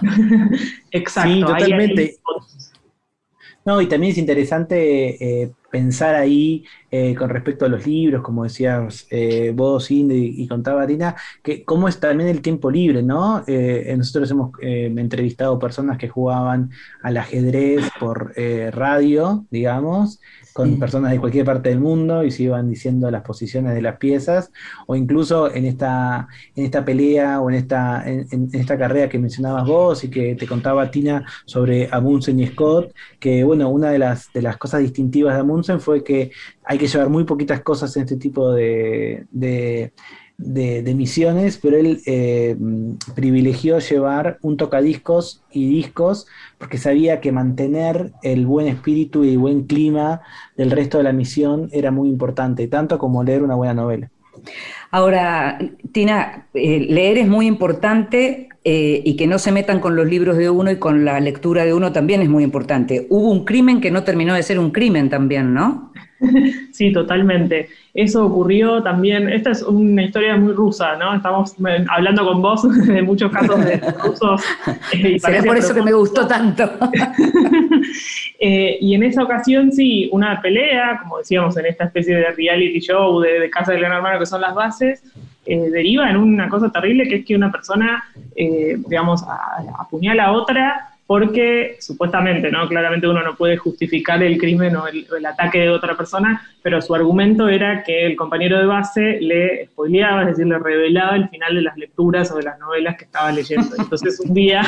Exacto. Sí, ahí totalmente. No, y también es interesante eh, pensar ahí eh, con respecto a los libros, como decías eh, vos, Indy, y contaba Tina, que cómo es también el tiempo libre, ¿no? Eh, nosotros hemos entrevistado personas que jugaban al ajedrez por radio, digamos, con Sí. personas de cualquier parte del mundo y se iban diciendo las posiciones de las piezas, o incluso en esta, en esta pelea o en esta, en, en esta carrera que mencionabas vos y que te contaba Tina sobre Amundsen y Scott, que bueno, una de las, de las cosas distintivas de Amundsen fue que hay que llevar muy poquitas cosas en este tipo de, de, misiones, pero él eh, privilegió llevar un tocadiscos y discos porque sabía que mantener el buen espíritu y el buen clima del resto de la misión era muy importante, tanto como leer una buena novela. Ahora, Tina, eh, leer es muy importante eh, y que no se metan con los libros de uno y con la lectura de uno también es muy importante. Hubo un crimen que no terminó de ser un crimen también, ¿no? Sí, totalmente. Eso ocurrió también. Esta es una historia muy rusa, ¿no? Estamos eh, hablando con vos de muchos casos de rusos. eh, Será por eso que me gustó tanto. Eh, y en esa ocasión, sí, una pelea, como decíamos, en esta especie de reality show de, de Casa del Gran Hermano, que son las bases, eh, deriva en una cosa terrible, que es que una persona, eh, digamos, apuñala a otra porque supuestamente, ¿no? Claramente uno no puede justificar el crimen o el, ataque de otra persona, pero su argumento era que el compañero de base le spoileaba, es decir, le revelaba el final de las lecturas o de las novelas que estaba leyendo. Entonces un día,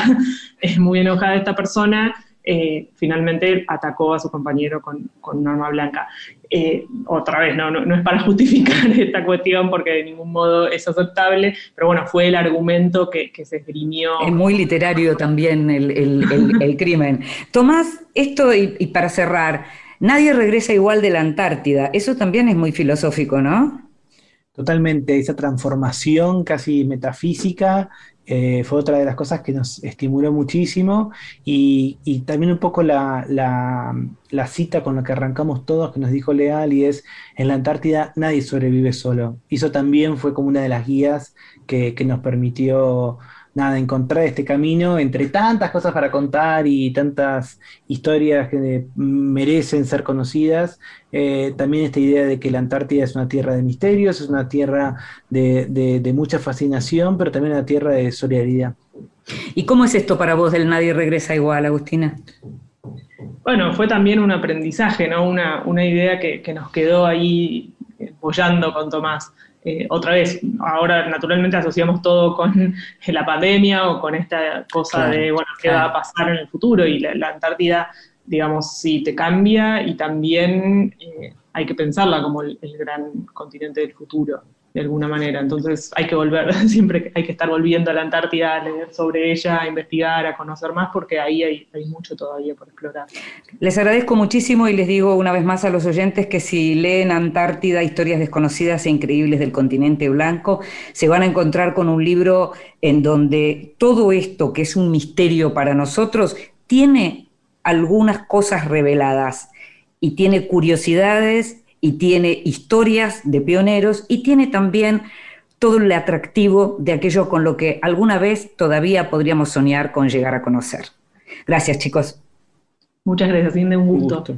es muy enojada esta persona, eh, finalmente atacó a su compañero con, con un arma blanca. Eh, otra vez, no, no, no es para justificar esta cuestión porque de ningún modo es aceptable, pero bueno, fue el argumento que, que se esgrimió. Es muy literario también el, el- el- el crimen. Tomás, esto y, y para cerrar, nadie regresa igual de la Antártida. Eso también es muy filosófico, ¿no? Totalmente, esa transformación casi metafísica eh, fue otra de las cosas que nos estimuló muchísimo y, también un poco la, cita con la que arrancamos todos que nos dijo Leal y es, en la Antártida nadie sobrevive solo. Eso también fue como una de las guías que nos permitió nada, encontrar este camino entre tantas cosas para contar y tantas historias que merecen ser conocidas. Eh, también esta idea de que la Antártida es una tierra de misterios, es una tierra de, mucha fascinación, pero también una tierra de solidaridad. ¿Y cómo es esto para vos del Nadie regresa igual, Agustina? Bueno, fue también un aprendizaje, ¿no? Una, idea que, que, nos quedó ahí bollando con Tomás. Eh, otra vez, ahora naturalmente asociamos todo con la pandemia o con esta cosa de, bueno, qué va a pasar en el futuro y la, Antártida, digamos, sí te cambia y también eh, hay que pensarla como el gran continente del futuro de alguna manera. Entonces hay que volver, siempre hay que estar volviendo a la Antártida, a leer sobre ella, a investigar, a conocer más, porque ahí hay, mucho todavía por explorar. Les agradezco muchísimo y les digo una vez más a los oyentes que si leen Antártida, historias desconocidas e increíbles del continente blanco, se van a encontrar con un libro en donde todo esto, que es un misterio para nosotros, tiene algunas cosas reveladas y tiene curiosidades y tiene historias de pioneros y tiene también todo el atractivo de aquello con lo que alguna vez todavía podríamos soñar con llegar a conocer. Gracias, chicos. Muchas gracias, Inde, un gusto.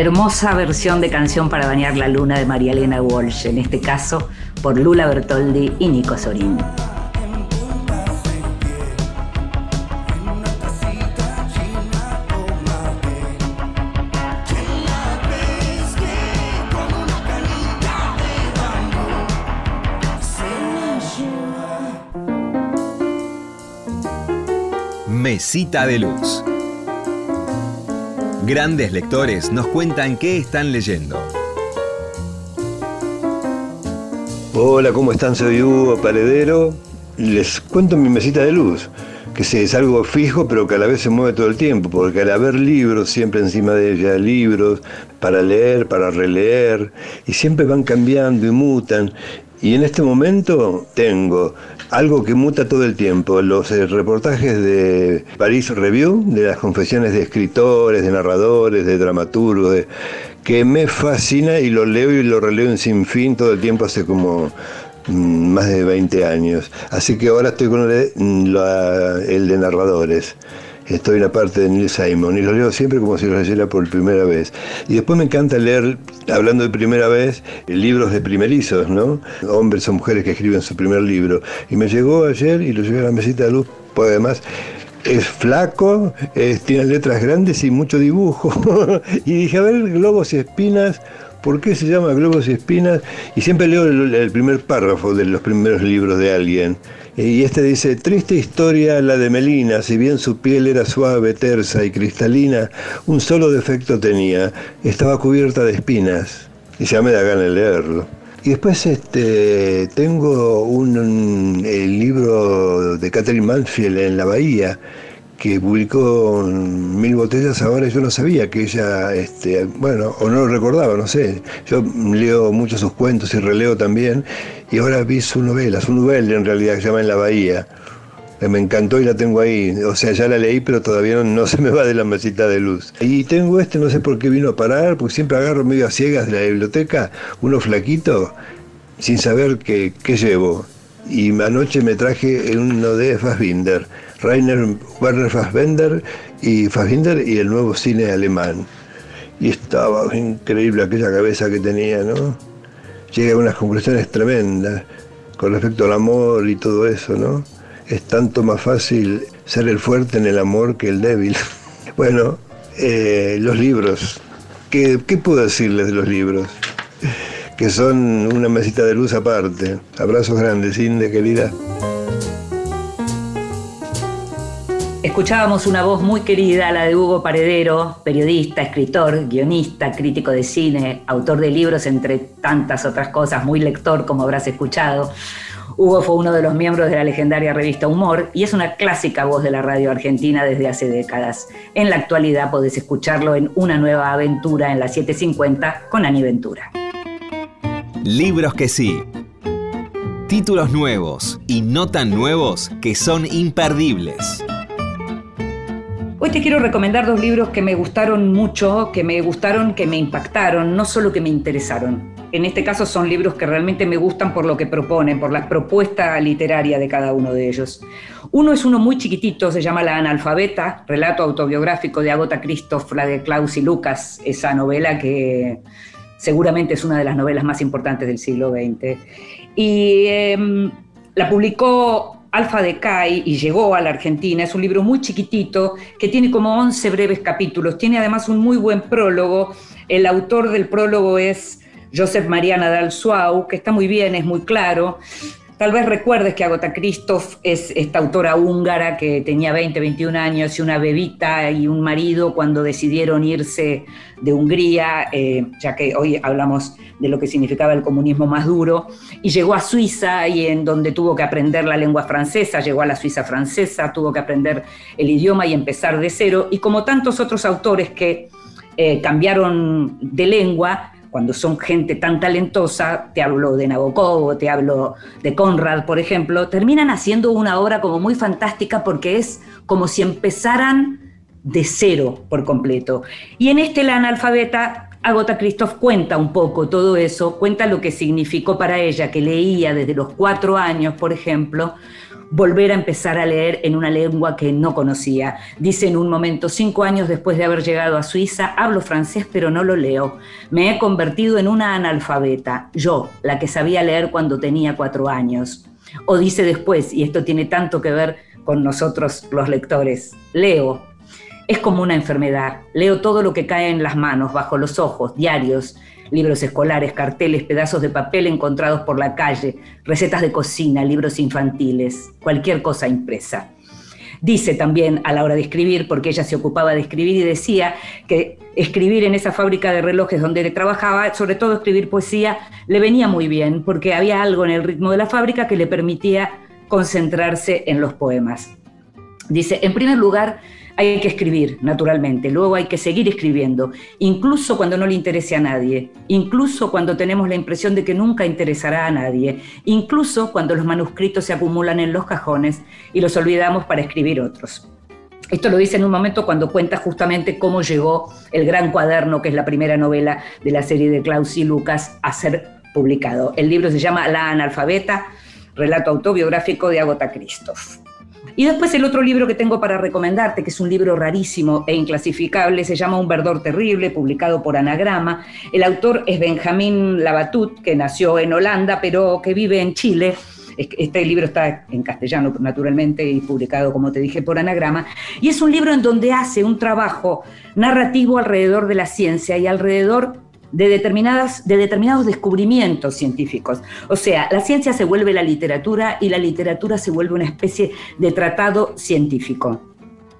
Hermosa versión de Canción para bañar la luna de María Elena Walsh, en este caso por Lula Bertoldi y Nico Sorín. Mesita de luz. Grandes lectores nos cuentan qué están leyendo. Hola, ¿cómo están? Soy Hugo Paredero. Les cuento mi mesita de luz, que es algo fijo pero que a la vez se mueve todo el tiempo, porque al haber libros siempre encima de ella, libros para leer, para releer, y siempre van cambiando y mutan. Y en este momento tengo algo que muta todo el tiempo, los eh, reportajes de Paris Review, de las confesiones de escritores, de narradores, de dramaturgos, que me fascina y lo leo y lo releo en sin fin todo el tiempo hace como mm, más de 20 años. Así que ahora estoy con el, mm, el de narradores estoy en la parte de Neil Simon y lo leo siempre como si lo leyera por primera vez. Y después me encanta leer, hablando de primera vez, libros de primerizos, ¿no? Hombres o mujeres que escriben su primer libro. Y me llegó ayer y lo llevé a la mesita de luz, pues además es flaco, tiene letras grandes y mucho dibujo. y dije, a ver, globos y espinas, ¿por qué se llama globos y espinas? Y siempre leo el primer párrafo de los primeros libros de alguien. Y este dice, triste historia la de Melina, si bien su piel era suave, tersa y cristalina, un solo defecto tenía, estaba cubierta de espinas. Y ya me da ganas leerlo. Y después este, tengo un, el libro de Catherine Mansfield en la Bahía, que publicó mil botellas ahora, yo no sabía que ella, este, bueno, o no lo recordaba, no sé. Yo leo muchos sus cuentos y releo también, y ahora vi su novela, su novela en realidad, que se llama En la Bahía. Me encantó y la tengo ahí. O sea, ya la leí, pero todavía no, se me va de la mesita de luz. Y tengo este, no sé por qué vino a parar, porque siempre agarro medio a ciegas de la biblioteca, uno flaquito, sin saber qué, qué llevo. Y anoche me traje uno de Fassbinder Rainer Werner Fassbender y Fassbinder y el nuevo cine alemán. Y estaba increíble aquella cabeza que tenía, ¿no? Llega a unas conclusiones tremendas con respecto al amor y todo eso, ¿no? Es tanto más fácil ser el fuerte en el amor que el débil. Bueno, eh, los libros. ¿Qué, ¿Qué puedo decirles de los libros? Que son una mesita de luz aparte. Abrazos grandes, Inde, querida. Escuchábamos una voz muy querida, la de Hugo Paredero, periodista, escritor, guionista, crítico de cine, autor de libros, entre tantas otras cosas, muy lector, como habrás escuchado. Hugo fue uno de los miembros de la legendaria revista Humor y es una clásica voz de la radio argentina desde hace décadas. En la actualidad podés escucharlo en Una nueva aventura en la 750 con Ani Ventura. Libros que sí. Títulos nuevos y no tan nuevos que son imperdibles. Hoy te quiero recomendar dos libros que me gustaron mucho, que me gustaron, que me impactaron, no solo que me interesaron. En este caso son libros que realmente me gustan por lo que proponen, por la propuesta literaria de cada uno de ellos. Uno es uno muy chiquitito, se llama La analfabeta, relato autobiográfico de Agota Christoph, la de Klaus y Lucas, esa novela que seguramente es una de las novelas más importantes del siglo XX. Y em, la publicó Alfa de Kai y llegó a la Argentina. Es un libro muy chiquitito que tiene como 11 breves capítulos. Tiene además un muy buen prólogo. El autor del prólogo es Joseph Mariana Dalsuau, que está muy bien, es muy claro. Tal vez recuerdes que Agota Christoph es esta autora húngara que tenía 20, 21 años y una bebita y un marido cuando decidieron irse de Hungría, eh, ya que hoy hablamos de lo que significaba el comunismo más duro, y llegó a Suiza y en donde tuvo que aprender la lengua francesa, llegó a la Suiza francesa, tuvo que aprender el idioma y empezar de cero, y como tantos otros autores que eh, cambiaron de lengua, cuando son gente tan talentosa, te hablo de Nabokov, te hablo de Conrad, por ejemplo, terminan haciendo una obra como muy fantástica porque es como si empezaran de cero por completo. Y en este La analfabeta, Agota Christoph cuenta un poco todo eso, cuenta lo que significó para ella, que leía desde los cuatro años, por ejemplo, volver a empezar a leer en una lengua que no conocía. Dice en un momento, cinco años después de haber llegado a Suiza, hablo francés pero no lo leo. Me he convertido en una analfabeta, yo, la que sabía leer cuando tenía cuatro años. O dice después, y esto tiene tanto que ver con nosotros los lectores, leo. Es como una enfermedad. Leo todo lo que cae en las manos, bajo los ojos, diarios, libros escolares, carteles, pedazos de papel encontrados por la calle, recetas de cocina, libros infantiles, cualquier cosa impresa. Dice también a la hora de escribir, porque ella se ocupaba de escribir y decía que escribir en esa fábrica de relojes donde trabajaba, sobre todo escribir poesía, le venía muy bien, porque había algo en el ritmo de la fábrica que le permitía concentrarse en los poemas. Dice, en primer lugar, hay que escribir, naturalmente, luego hay que seguir escribiendo, incluso cuando no le interese a nadie, incluso cuando tenemos la impresión de que nunca interesará a nadie, incluso cuando los manuscritos se acumulan en los cajones y los olvidamos para escribir otros. Esto lo dice en un momento cuando cuenta justamente cómo llegó el gran cuaderno, que es la primera novela de la serie de Klaus y Lucas, a ser publicado. El libro se llama La analfabeta, relato autobiográfico de Agota Christoph. Y después el otro libro que tengo para recomendarte, que es un libro rarísimo e inclasificable, se llama Un verdor terrible, publicado por Anagrama. El autor es Benjamín Labatut, que nació en Holanda, pero que vive en Chile. Este libro está en castellano, naturalmente, y publicado, como te dije, por Anagrama. Y es un libro en donde hace un trabajo narrativo alrededor de la ciencia y alrededor de, determinadas, de determinados descubrimientos científicos. O sea, la ciencia se vuelve la literatura y la literatura se vuelve una especie de tratado científico.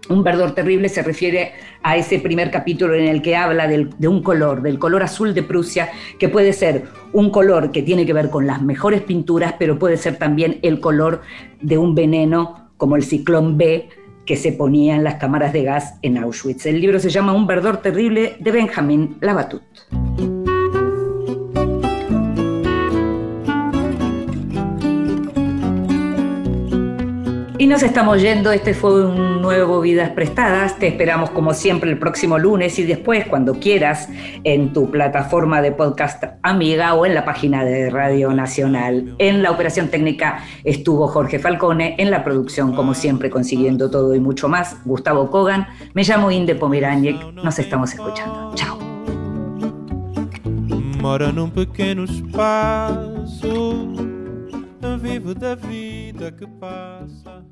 Un verdor terrible se refiere a ese primer capítulo en el que habla de un color, del color azul de Prusia, que puede ser un color que tiene que ver con las mejores pinturas, pero puede ser también el color de un veneno como el ciclón B que se ponía en las cámaras de gas en Auschwitz. El libro se llama Un verdor terrible de Benjamin Labatut. Y nos estamos yendo, este fue un nuevo Vidas Prestadas, te esperamos como siempre el próximo lunes y después cuando quieras en tu plataforma de podcast amiga o en la página de Radio Nacional. En la operación técnica estuvo Jorge Falcone, en la producción como siempre consiguiendo todo y mucho más, Gustavo Kogan, me llamo Inde Pomeraniec, nos estamos escuchando. Chao. Mora pequeno espaço. vivo da vida que passa.